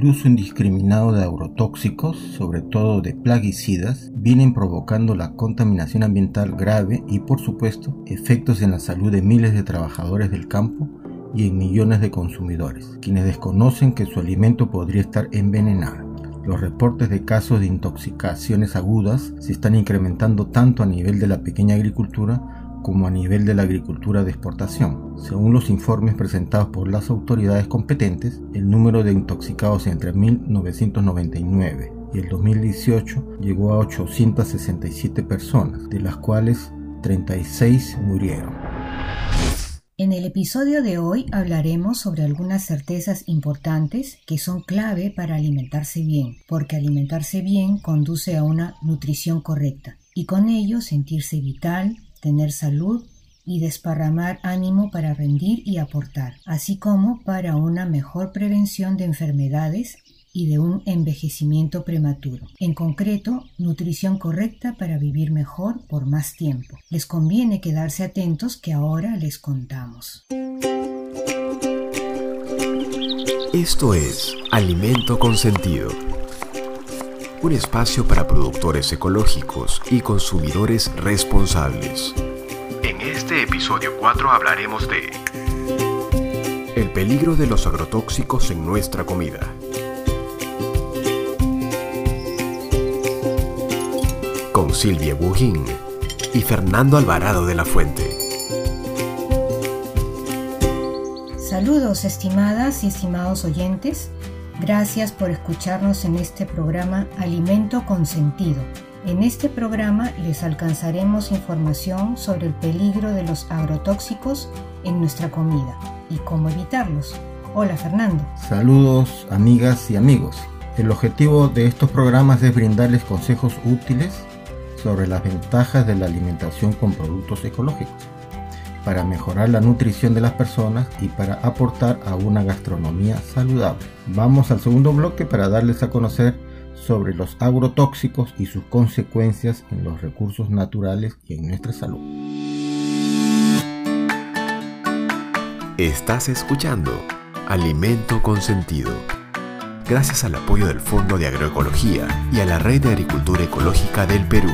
El uso indiscriminado de agrotóxicos, sobre todo de plaguicidas, vienen provocando la contaminación ambiental grave y por supuesto efectos en la salud de miles de trabajadores del campo y en millones de consumidores, quienes desconocen que su alimento podría estar envenenado. Los reportes de casos de intoxicaciones agudas se están incrementando tanto a nivel de la pequeña agricultura como a nivel de la agricultura de exportación. Según los informes presentados por las autoridades competentes, el número de intoxicados entre 1999 y el 2018 llegó a 867 personas, de las cuales 36 murieron. En el episodio de hoy hablaremos sobre algunas certezas importantes que son clave para alimentarse bien, porque alimentarse bien conduce a una nutrición correcta y con ello sentirse vital, tener salud y desparramar ánimo para rendir y aportar, así como para una mejor prevención de enfermedades y de un envejecimiento prematuro. En concreto, nutrición correcta para vivir mejor por más tiempo. Les conviene quedarse atentos que ahora les contamos. Esto es Alimento con Sentido, un espacio para productores ecológicos y consumidores responsables. En este episodio 4 hablaremos de el peligro de los agrotóxicos en nuestra comida. Con Silvia Bujín y Fernando Alvarado de la Fuente. Saludos estimadas y estimados oyentes. Gracias por escucharnos en este programa Alimento con Sentido. En este programa les alcanzaremos información sobre el peligro de los agrotóxicos en nuestra comida y cómo evitarlos. Hola Fernando. Saludos amigas y amigos. El objetivo de estos programas es brindarles consejos útiles sobre las ventajas de la alimentación con productos ecológicos, para mejorar la nutrición de las personas y para aportar a una gastronomía saludable. Vamos al segundo bloque para darles a conocer sobre los agrotóxicos y sus consecuencias en los recursos naturales y en nuestra salud. Estás escuchando Alimento con Sentido, gracias al apoyo del Fondo de Agroecología y a la Red de Agricultura Ecológica del Perú.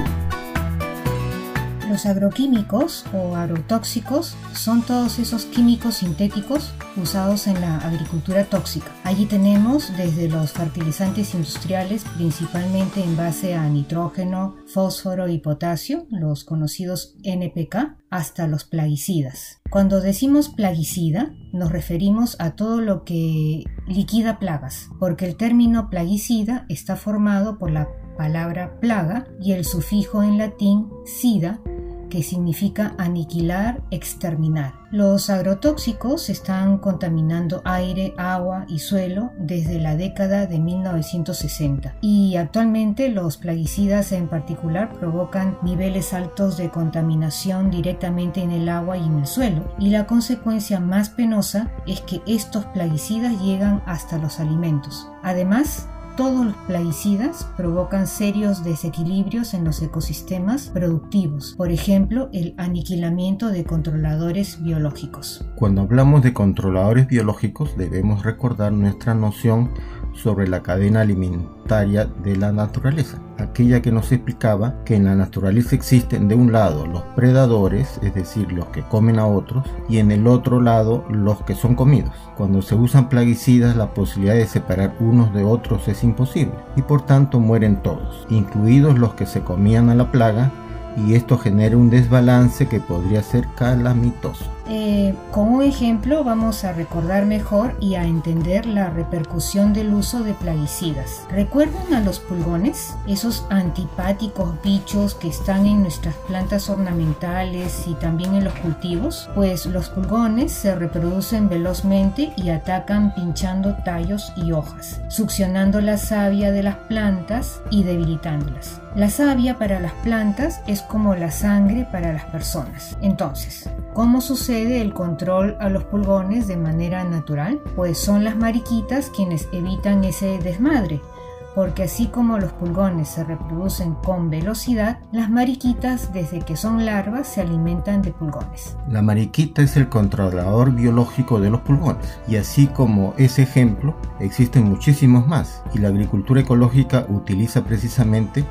Los agroquímicos o agrotóxicos son todos esos químicos sintéticos usados en la agricultura tóxica. Allí tenemos desde los fertilizantes industriales, principalmente en base a nitrógeno, fósforo y potasio, los conocidos NPK, hasta los plaguicidas. Cuando decimos plaguicida, nos referimos a todo lo que liquida plagas, porque el término plaguicida está formado por la palabra plaga y el sufijo en latín sida, que significa aniquilar, exterminar. Los agrotóxicos están contaminando aire, agua y suelo desde la década de 1960 y actualmente los plaguicidas en particular provocan niveles altos de contaminación directamente en el agua y en el suelo y la consecuencia más penosa es que estos plaguicidas llegan hasta los alimentos. Además, todos los plaguicidas provocan serios desequilibrios en los ecosistemas productivos, por ejemplo, el aniquilamiento de controladores biológicos. Cuando hablamos de controladores biológicos debemos recordar nuestra noción sobre la cadena alimentaria de la naturaleza, aquella que nos explicaba que en la naturaleza existen de un lado los predadores, es decir, los que comen a otros, y en el otro lado los que son comidos. Cuando se usan plaguicidas la posibilidad de separar unos de otros es imposible y por tanto mueren todos, incluidos los que se comían a la plaga y esto genera un desbalance que podría ser calamitoso. Eh, con un ejemplo vamos a recordar mejor y a entender la repercusión del uso de plaguicidas. ¿Recuerdan a los pulgones? Esos antipáticos bichos que están en nuestras plantas ornamentales y también en los cultivos. Pues los pulgones se reproducen velozmente y atacan pinchando tallos y hojas, succionando la savia de las plantas y debilitándolas. La savia para las plantas es como la sangre para las personas. Entonces, ¿cómo sucede el control a los pulgones de manera natural? Pues son las mariquitas quienes evitan ese desmadre porque así como los pulgones se reproducen con velocidad, las mariquitas desde que son larvas se alimentan de pulgones. La mariquita es el controlador biológico de los pulgones y así como ese ejemplo existen muchísimos más y la agricultura ecológica utiliza precisamente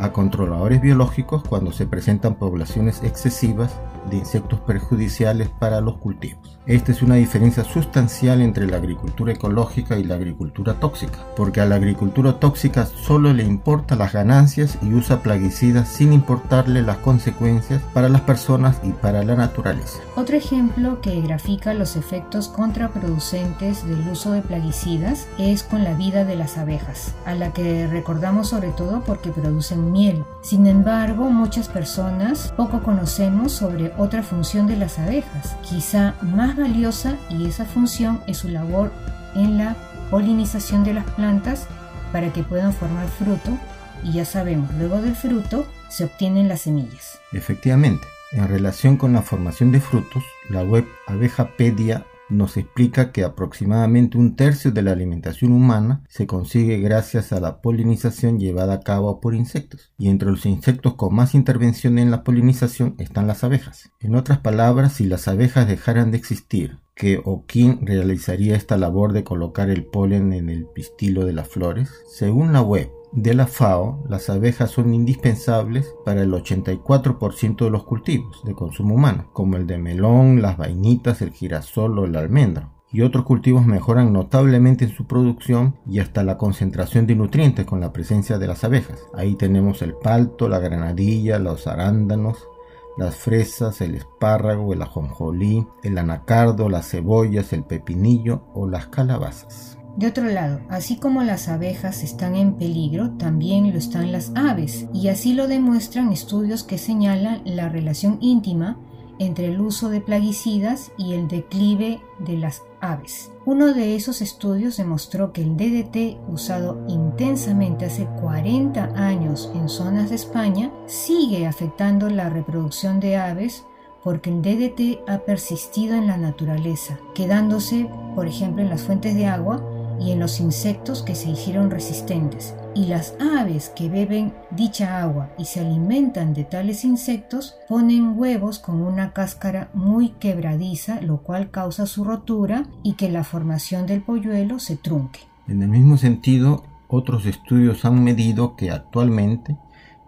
a controladores biológicos cuando se presentan poblaciones excesivas de insectos perjudiciales para los cultivos. Esta es una diferencia sustancial entre la agricultura ecológica y la agricultura tóxica, porque a la agricultura tóxica solo le importa las ganancias y usa plaguicidas sin importarle las consecuencias para las personas y para la naturaleza. Otro ejemplo que grafica los efectos contraproducentes del uso de plaguicidas es con la vida de las abejas, a la que recordamos sobre todo porque producen miel. Sin embargo, muchas personas poco conocemos sobre otra función de las abejas, quizá más valiosa, y esa función es su labor en la polinización de las plantas para que puedan formar fruto y ya sabemos, luego del fruto se obtienen las semillas. Efectivamente, en relación con la formación de frutos, la web Abejapedia nos explica que aproximadamente un tercio de la alimentación humana se consigue gracias a la polinización llevada a cabo por insectos. Y entre los insectos con más intervención en la polinización están las abejas. En otras palabras, si las abejas dejaran de existir, que o quién realizaría esta labor de colocar el polen en el pistilo de las flores? Según la web, de la FAO, las abejas son indispensables para el 84% de los cultivos de consumo humano, como el de melón, las vainitas, el girasol o el almendro. Y otros cultivos mejoran notablemente en su producción y hasta la concentración de nutrientes con la presencia de las abejas. Ahí tenemos el palto, la granadilla, los arándanos, las fresas, el espárrago, el ajonjolí, el anacardo, las cebollas, el pepinillo o las calabazas. De otro lado, así como las abejas están en peligro, también lo están las aves, y así lo demuestran estudios que señalan la relación íntima entre el uso de plaguicidas y el declive de las aves. Uno de esos estudios demostró que el DDT usado intensamente hace 40 años en zonas de España sigue afectando la reproducción de aves porque el DDT ha persistido en la naturaleza, quedándose, por ejemplo, en las fuentes de agua y en los insectos que se hicieron resistentes. Y las aves que beben dicha agua y se alimentan de tales insectos ponen huevos con una cáscara muy quebradiza, lo cual causa su rotura y que la formación del polluelo se trunque. En el mismo sentido, otros estudios han medido que actualmente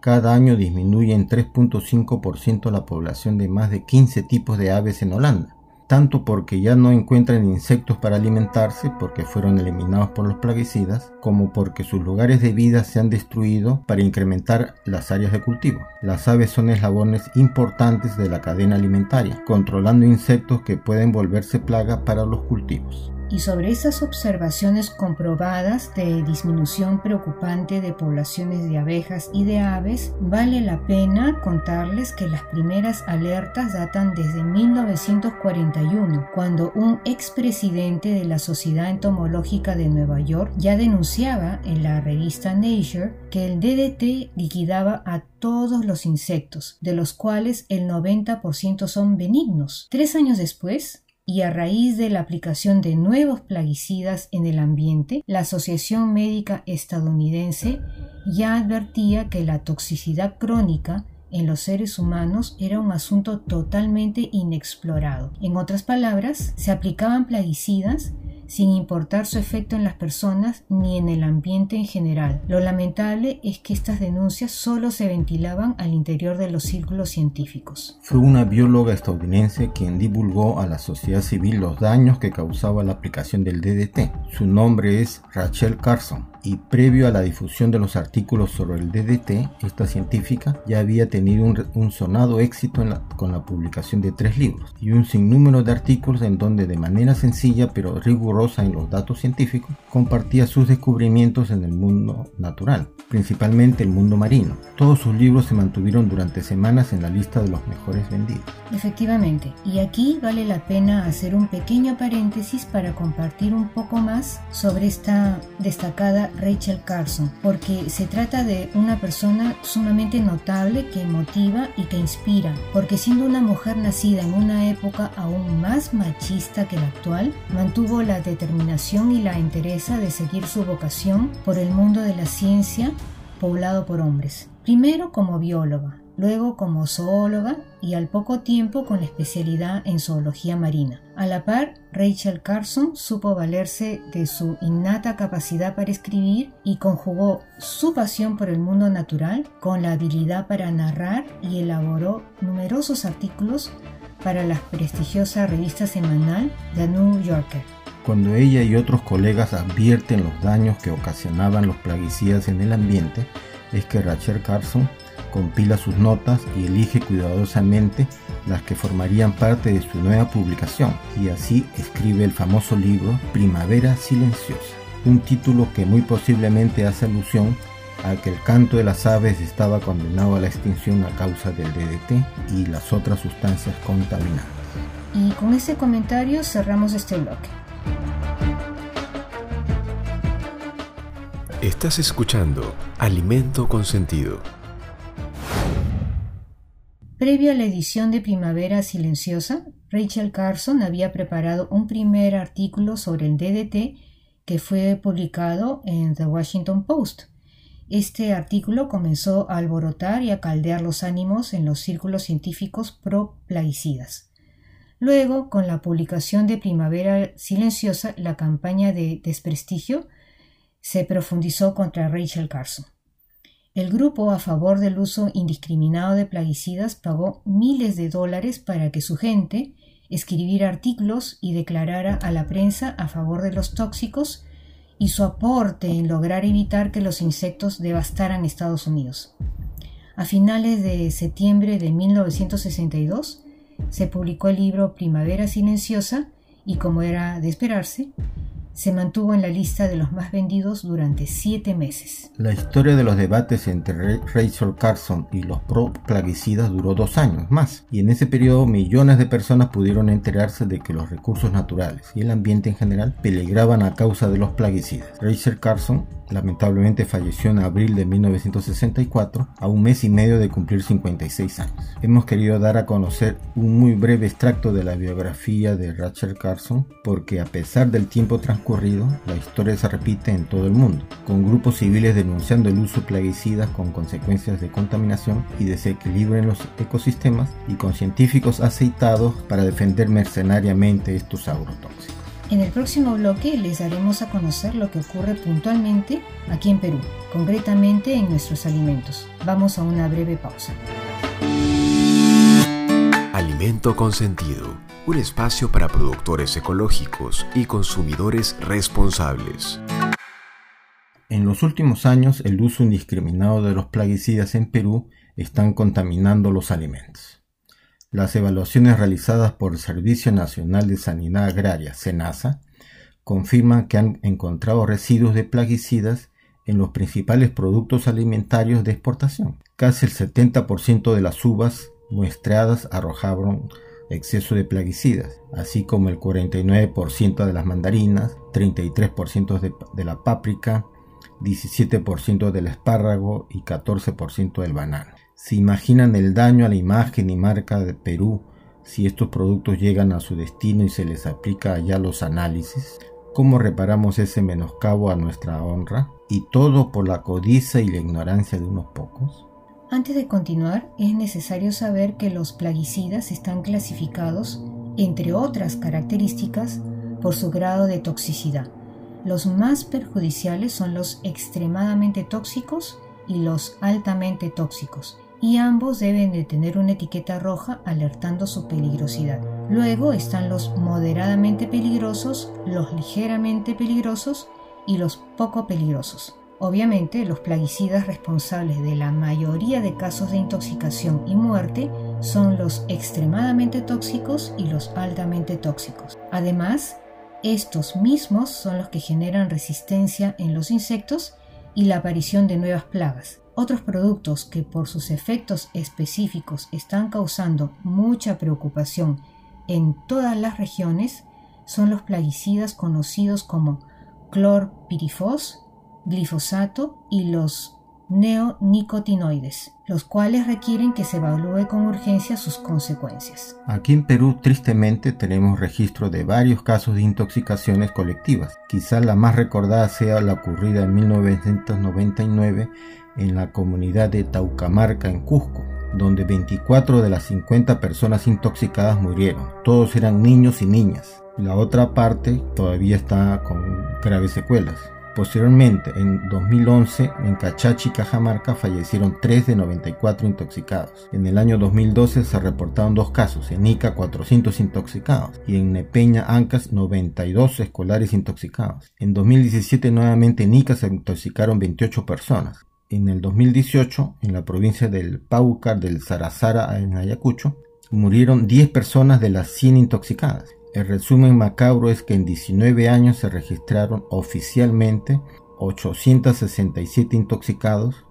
cada año disminuye en 3.5% la población de más de 15 tipos de aves en Holanda tanto porque ya no encuentran insectos para alimentarse porque fueron eliminados por los plaguicidas, como porque sus lugares de vida se han destruido para incrementar las áreas de cultivo. Las aves son eslabones importantes de la cadena alimentaria, controlando insectos que pueden volverse plaga para los cultivos y sobre esas observaciones comprobadas de disminución preocupante de poblaciones de abejas y de aves, vale la pena contarles que las primeras alertas datan desde 1941, cuando un expresidente de la Sociedad Entomológica de Nueva York ya denunciaba en la revista Nature que el DDT liquidaba a todos los insectos, de los cuales el 90% son benignos. Tres años después, y a raíz de la aplicación de nuevos plaguicidas en el ambiente, la Asociación Médica Estadounidense ya advertía que la toxicidad crónica en los seres humanos era un asunto totalmente inexplorado. En otras palabras, se aplicaban plaguicidas sin importar su efecto en las personas ni en el ambiente en general. Lo lamentable es que estas denuncias solo se ventilaban al interior de los círculos científicos. Fue una bióloga estadounidense quien divulgó a la sociedad civil los daños que causaba la aplicación del DDT. Su nombre es Rachel Carson y previo a la difusión de los artículos sobre el DDT, esta científica ya había tenido un, sonado éxito con la publicación de tres libros y un sinnúmero de artículos en donde de manera sencilla pero rigurosa en los datos científicos compartía sus descubrimientos en el mundo natural, principalmente el mundo marino. Todos sus libros se mantuvieron durante semanas en la lista de los mejores vendidos. Efectivamente, y aquí vale la pena hacer un pequeño paréntesis para compartir un poco más sobre esta destacada Rachel Carson, porque se trata de una persona sumamente notable que motiva y que inspira, porque siendo una mujer nacida en una época aún más machista que la actual, mantuvo la determinación y la entereza de seguir su vocación por el mundo de la ciencia poblado por hombres. Primero como bióloga, luego como zoóloga y al poco tiempo con especialidad en zoología marina. A la par, Rachel Carson supo valerse de su innata capacidad para escribir y conjugó su pasión por el mundo natural con la habilidad para narrar y elaboró numerosos artículos para la prestigiosa revista semanal The New Yorker. Cuando ella y otros colegas advierten los daños que ocasionaban los plaguicidas en el ambiente, es que Rachel Carson compila sus notas y elige cuidadosamente las que formarían parte de su nueva publicación y así escribe el famoso libro Primavera Silenciosa, un título que muy posiblemente hace alusión a que el canto de las aves estaba condenado a la extinción a causa del DDT y las otras sustancias contaminadas. Y con ese comentario cerramos este bloque. Estás escuchando Alimento con Sentido Previo a la edición de Primavera Silenciosa, Rachel Carson había preparado un primer artículo sobre el DDT que fue publicado en The Washington Post. Este artículo comenzó a alborotar y a caldear los ánimos en los círculos científicos pro-plaguicidas. Luego, con la publicación de Primavera Silenciosa, la campaña de desprestigio se profundizó contra Rachel Carson. El grupo a favor del uso indiscriminado de plaguicidas pagó miles de dólares para que su gente escribiera artículos y declarara a la prensa a favor de los tóxicos y su aporte en lograr evitar que los insectos devastaran Estados Unidos. A finales de septiembre de 1962 se publicó el libro Primavera Silenciosa y, como era de esperarse, se mantuvo en la lista de los más vendidos durante siete meses. La historia de los debates entre Rachel Carson y los pro-plaguicidas duró dos años más, y en ese periodo millones de personas pudieron enterarse de que los recursos naturales y el ambiente en general peligraban a causa de los plaguicidas. Rachel Carson lamentablemente falleció en abril de 1964, a un mes y medio de cumplir 56 años. Hemos querido dar a conocer un muy breve extracto de la biografía de Rachel Carson, porque a pesar del tiempo transcurrido, la historia se repite en todo el mundo, con grupos civiles denunciando el uso de plaguicidas con consecuencias de contaminación y desequilibrio en los ecosistemas, y con científicos aceitados para defender mercenariamente estos agrotóxicos. En el próximo bloque les daremos a conocer lo que ocurre puntualmente aquí en Perú, concretamente en nuestros alimentos. Vamos a una breve pausa. Alimento con sentido, un espacio para productores ecológicos y consumidores responsables. En los últimos años, el uso indiscriminado de los plaguicidas en Perú están contaminando los alimentos. Las evaluaciones realizadas por el Servicio Nacional de Sanidad Agraria, SENASA, confirman que han encontrado residuos de plaguicidas en los principales productos alimentarios de exportación. Casi el 70% de las uvas muestreadas arrojaron exceso de plaguicidas, así como el 49% de las mandarinas, 33% de, de, la páprica, 17% del espárrago y 14% del banano. ¿Se imaginan el daño a la imagen y marca de Perú si estos productos llegan a su destino y se les aplica ya los análisis? ¿Cómo reparamos ese menoscabo a nuestra honra? Y todo por la codicia y la ignorancia de unos pocos. Antes de continuar, es necesario saber que los plaguicidas están clasificados, entre otras características, por su grado de toxicidad. Los más perjudiciales son los extremadamente tóxicos y los altamente tóxicos, y ambos deben de tener una etiqueta roja alertando su peligrosidad. Luego están los moderadamente peligrosos, los ligeramente peligrosos y los poco peligrosos. Obviamente, los plaguicidas responsables de la mayoría de casos de intoxicación y muerte son los extremadamente tóxicos y los altamente tóxicos. Además, estos mismos son los que generan resistencia en los insectos y la aparición de nuevas plagas. Otros productos que por sus efectos específicos están causando mucha preocupación en todas las regiones son los plaguicidas conocidos como clorpirifos, glifosato y los neonicotinoides, los cuales requieren que se evalúe con urgencia sus consecuencias. Aquí en Perú, tristemente, tenemos registro de varios casos de intoxicaciones colectivas. Quizá la más recordada sea la ocurrida en 1999 en la comunidad de Taucamarca, en Cusco, donde 24 de las 50 personas intoxicadas murieron. Todos eran niños y niñas. La otra parte todavía está con graves secuelas. Posteriormente, en 2011, en Cachachi, Cajamarca, fallecieron 3 de 94 intoxicados. En el año 2012 se reportaron dos casos, en Ica 400 intoxicados y en Nepeña, Ancas 92 escolares intoxicados. En 2017 nuevamente en Ica se intoxicaron 28 personas. En el 2018, en la provincia del Paucar del Zarazara en Ayacucho, murieron 10 personas de las 100 intoxicadas. El resumen macabro es que en 19 años se registraron oficialmente 867 intoxicados,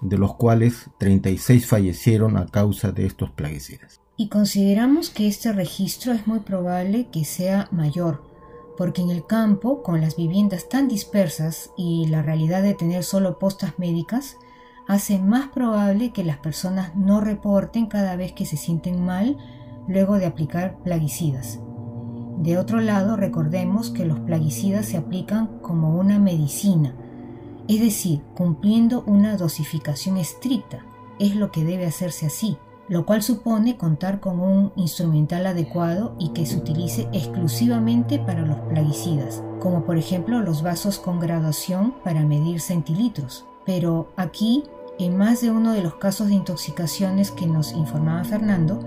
de los cuales 36 fallecieron a causa de estos plaguicidas. Y consideramos que este registro es muy probable que sea mayor, porque en el campo, con las viviendas tan dispersas y la realidad de tener solo postas médicas, hace más probable que las personas no reporten cada vez que se sienten mal luego de aplicar plaguicidas. De otro lado, recordemos que los plaguicidas se aplican como una medicina, es decir, cumpliendo una dosificación estricta. Es lo que debe hacerse así, lo cual supone contar con un instrumental adecuado y que se utilice exclusivamente para los plaguicidas, como por ejemplo los vasos con graduación para medir centilitros. Pero aquí, en más de uno de los casos de intoxicaciones que nos informaba Fernando,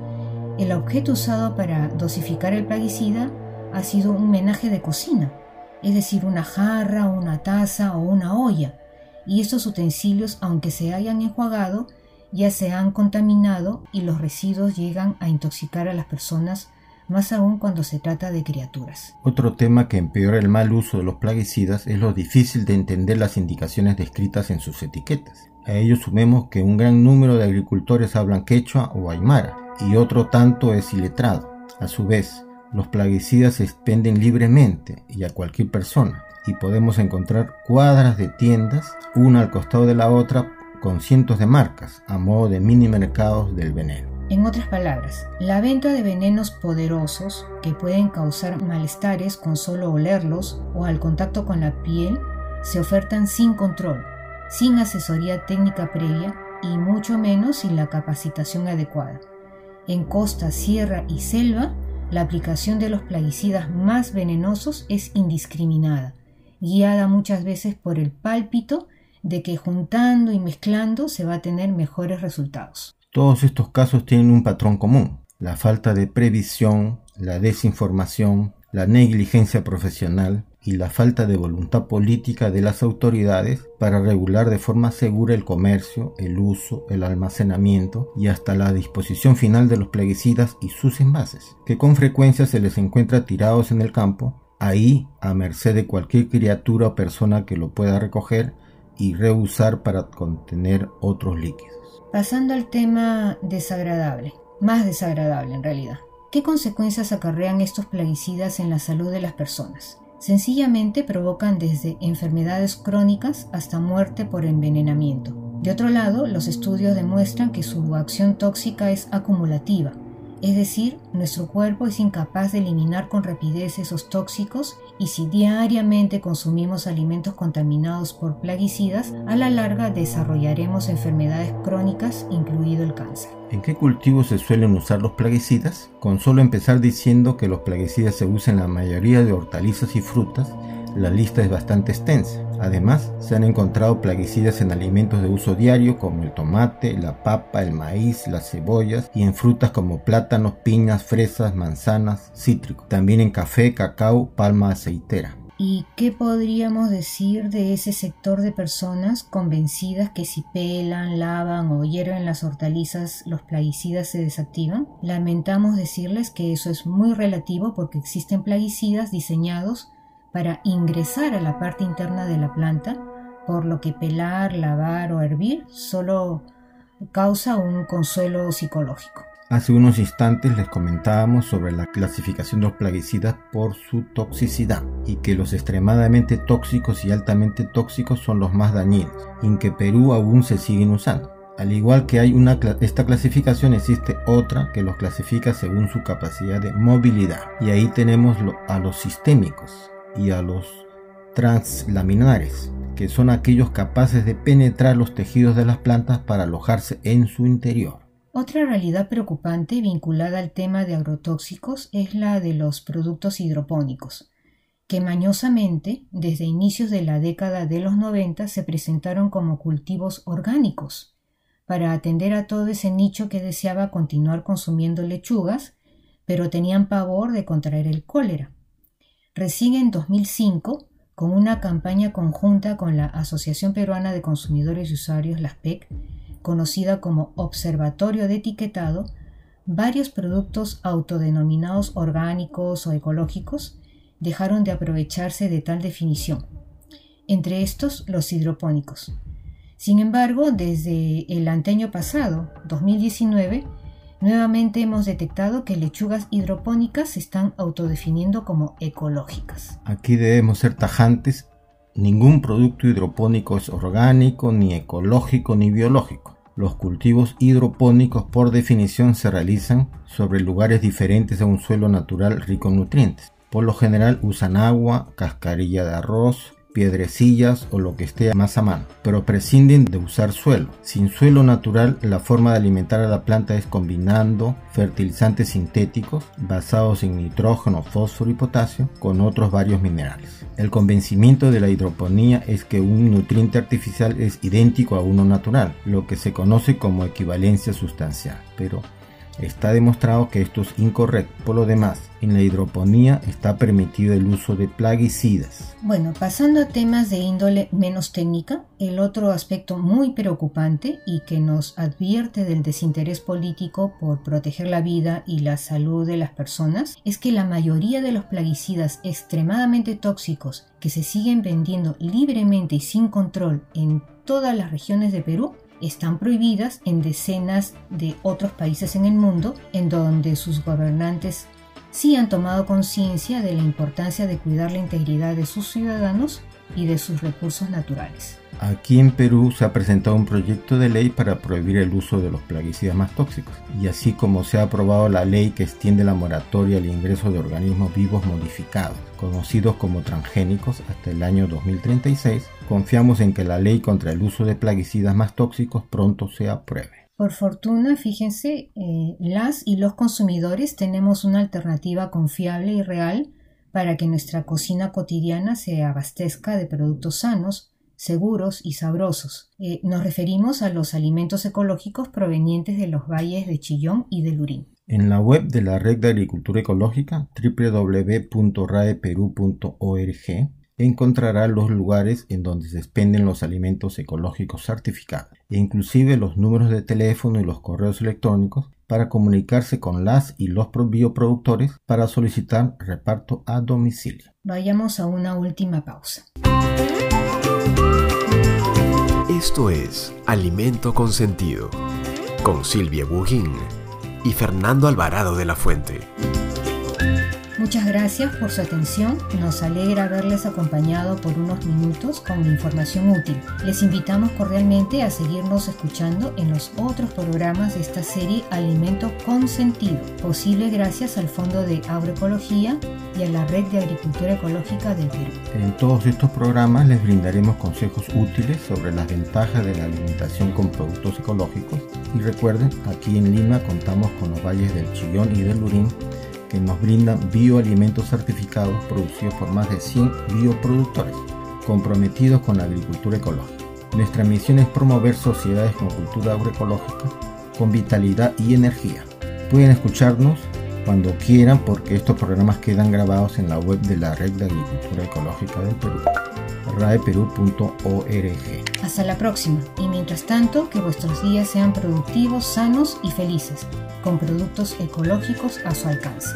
el objeto usado para dosificar el plaguicida ha sido un menaje de cocina, es decir, una jarra, una taza o una olla, y estos utensilios, aunque se hayan enjuagado, ya se han contaminado y los residuos llegan a intoxicar a las personas, más aún cuando se trata de criaturas. Otro tema que empeora el mal uso de los plaguicidas es lo difícil de entender las indicaciones descritas en sus etiquetas. A ello sumemos que un gran número de agricultores hablan quechua o aymara y otro tanto es iletrado. A su vez, los plaguicidas se expenden libremente y a cualquier persona, y podemos encontrar cuadras de tiendas, una al costado de la otra, con cientos de marcas, a modo de mini mercados del veneno. En otras palabras, la venta de venenos poderosos que pueden causar malestares con solo olerlos o al contacto con la piel se ofertan sin control, sin asesoría técnica previa y mucho menos sin la capacitación adecuada. En costa, sierra y selva la aplicación de los plaguicidas más venenosos es indiscriminada, guiada muchas veces por el pálpito de que juntando y mezclando se va a tener mejores resultados. Todos estos casos tienen un patrón común, la falta de previsión, la desinformación, la negligencia profesional y la falta de voluntad política de las autoridades para regular de forma segura el comercio, el uso, el almacenamiento y hasta la disposición final de los plaguicidas y sus envases, que con frecuencia se les encuentra tirados en el campo, ahí a merced de cualquier criatura o persona que lo pueda recoger y reusar para contener otros líquidos. Pasando al tema desagradable, más desagradable en realidad. ¿Qué consecuencias acarrean estos plaguicidas en la salud de las personas? Sencillamente provocan desde enfermedades crónicas hasta muerte por envenenamiento. De otro lado, los estudios demuestran que su acción tóxica es acumulativa, es decir, nuestro cuerpo es incapaz de eliminar con rapidez esos tóxicos y si diariamente consumimos alimentos contaminados por plaguicidas, a la larga desarrollaremos enfermedades crónicas, incluido el cáncer. ¿En qué cultivos se suelen usar los plaguicidas? Con solo empezar diciendo que los plaguicidas se usan en la mayoría de hortalizas y frutas, la lista es bastante extensa. Además, se han encontrado plaguicidas en alimentos de uso diario como el tomate, la papa, el maíz, las cebollas y en frutas como plátanos, piñas, fresas, manzanas, cítricos. También en café, cacao, palma aceitera. ¿Y qué podríamos decir de ese sector de personas convencidas que si pelan, lavan o hierven las hortalizas los plaguicidas se desactivan? Lamentamos decirles que eso es muy relativo porque existen plaguicidas diseñados para ingresar a la parte interna de la planta, por lo que pelar, lavar o hervir solo causa un consuelo psicológico. Hace unos instantes les comentábamos sobre la clasificación de los plaguicidas por su toxicidad y que los extremadamente tóxicos y altamente tóxicos son los más dañinos en que Perú aún se siguen usando. Al igual que hay esta clasificación existe otra que los clasifica según su capacidad de movilidad y ahí tenemos a los sistémicos y a los translaminares que son aquellos capaces de penetrar los tejidos de las plantas para alojarse en su interior. Otra realidad preocupante vinculada al tema de agrotóxicos es la de los productos hidropónicos, que mañosamente, desde inicios de la década de los 90, se presentaron como cultivos orgánicos, para atender a todo ese nicho que deseaba continuar consumiendo lechugas, pero tenían pavor de contraer el cólera. Recién en 2005, con una campaña conjunta con la Asociación Peruana de Consumidores y Usuarios, las PEC, conocida como Observatorio de Etiquetado, varios productos autodenominados orgánicos o ecológicos dejaron de aprovecharse de tal definición, entre estos los hidropónicos. Sin embargo, desde el anteño pasado, 2019, nuevamente hemos detectado que lechugas hidropónicas se están autodefiniendo como ecológicas. Aquí debemos ser tajantes. Ningún producto hidropónico es orgánico, ni ecológico, ni biológico. Los cultivos hidropónicos por definición se realizan sobre lugares diferentes a un suelo natural rico en nutrientes. Por lo general usan agua, cascarilla de arroz, piedrecillas o lo que esté más a mano, pero prescinden de usar suelo. Sin suelo natural, la forma de alimentar a la planta es combinando fertilizantes sintéticos basados en nitrógeno, fósforo y potasio con otros varios minerales. El convencimiento de la hidroponía es que un nutriente artificial es idéntico a uno natural, lo que se conoce como equivalencia sustancial, pero Está demostrado que esto es incorrecto. Por lo demás, en la hidroponía está permitido el uso de plaguicidas. Bueno, pasando a temas de índole menos técnica, el otro aspecto muy preocupante y que nos advierte del desinterés político por proteger la vida y la salud de las personas es que la mayoría de los plaguicidas extremadamente tóxicos que se siguen vendiendo libremente y sin control en todas las regiones de Perú están prohibidas en decenas de otros países en el mundo en donde sus gobernantes sí han tomado conciencia de la importancia de cuidar la integridad de sus ciudadanos y de sus recursos naturales. Aquí en Perú se ha presentado un proyecto de ley para prohibir el uso de los plaguicidas más tóxicos, y así como se ha aprobado la ley que extiende la moratoria al ingreso de organismos vivos modificados, conocidos como transgénicos, hasta el año 2036, confiamos en que la ley contra el uso de plaguicidas más tóxicos pronto se apruebe. Por fortuna, fíjense, eh, las y los consumidores tenemos una alternativa confiable y real para que nuestra cocina cotidiana se abastezca de productos sanos, seguros y sabrosos. Eh, nos referimos a los alimentos ecológicos provenientes de los valles de Chillón y de Lurín. En la web de la Red de Agricultura Ecológica, www.raeperu.org, encontrará los lugares en donde se expenden los alimentos ecológicos certificados, e inclusive los números de teléfono y los correos electrónicos para comunicarse con las y los bioproductores para solicitar reparto a domicilio. Vayamos a una última pausa. Esto es Alimento con Sentido, con Silvia Bujín y Fernando Alvarado de la Fuente. Muchas gracias por su atención. Nos alegra haberles acompañado por unos minutos con información útil. Les invitamos cordialmente a seguirnos escuchando en los otros programas de esta serie Alimento con Sentido, posible gracias al Fondo de Agroecología y a la Red de Agricultura Ecológica del Perú. En todos estos programas les brindaremos consejos útiles sobre las ventajas de la alimentación con productos ecológicos y recuerden, aquí en Lima contamos con los valles del Chillón y del Lurín nos brindan bioalimentos certificados producidos por más de 100 bioproductores comprometidos con la agricultura ecológica. Nuestra misión es promover sociedades con cultura agroecológica, con vitalidad y energía. Pueden escucharnos cuando quieran porque estos programas quedan grabados en la web de la Red de Agricultura Ecológica del Perú, raeperú.org. Hasta la próxima y mientras tanto que vuestros días sean productivos, sanos y felices, con productos ecológicos a su alcance.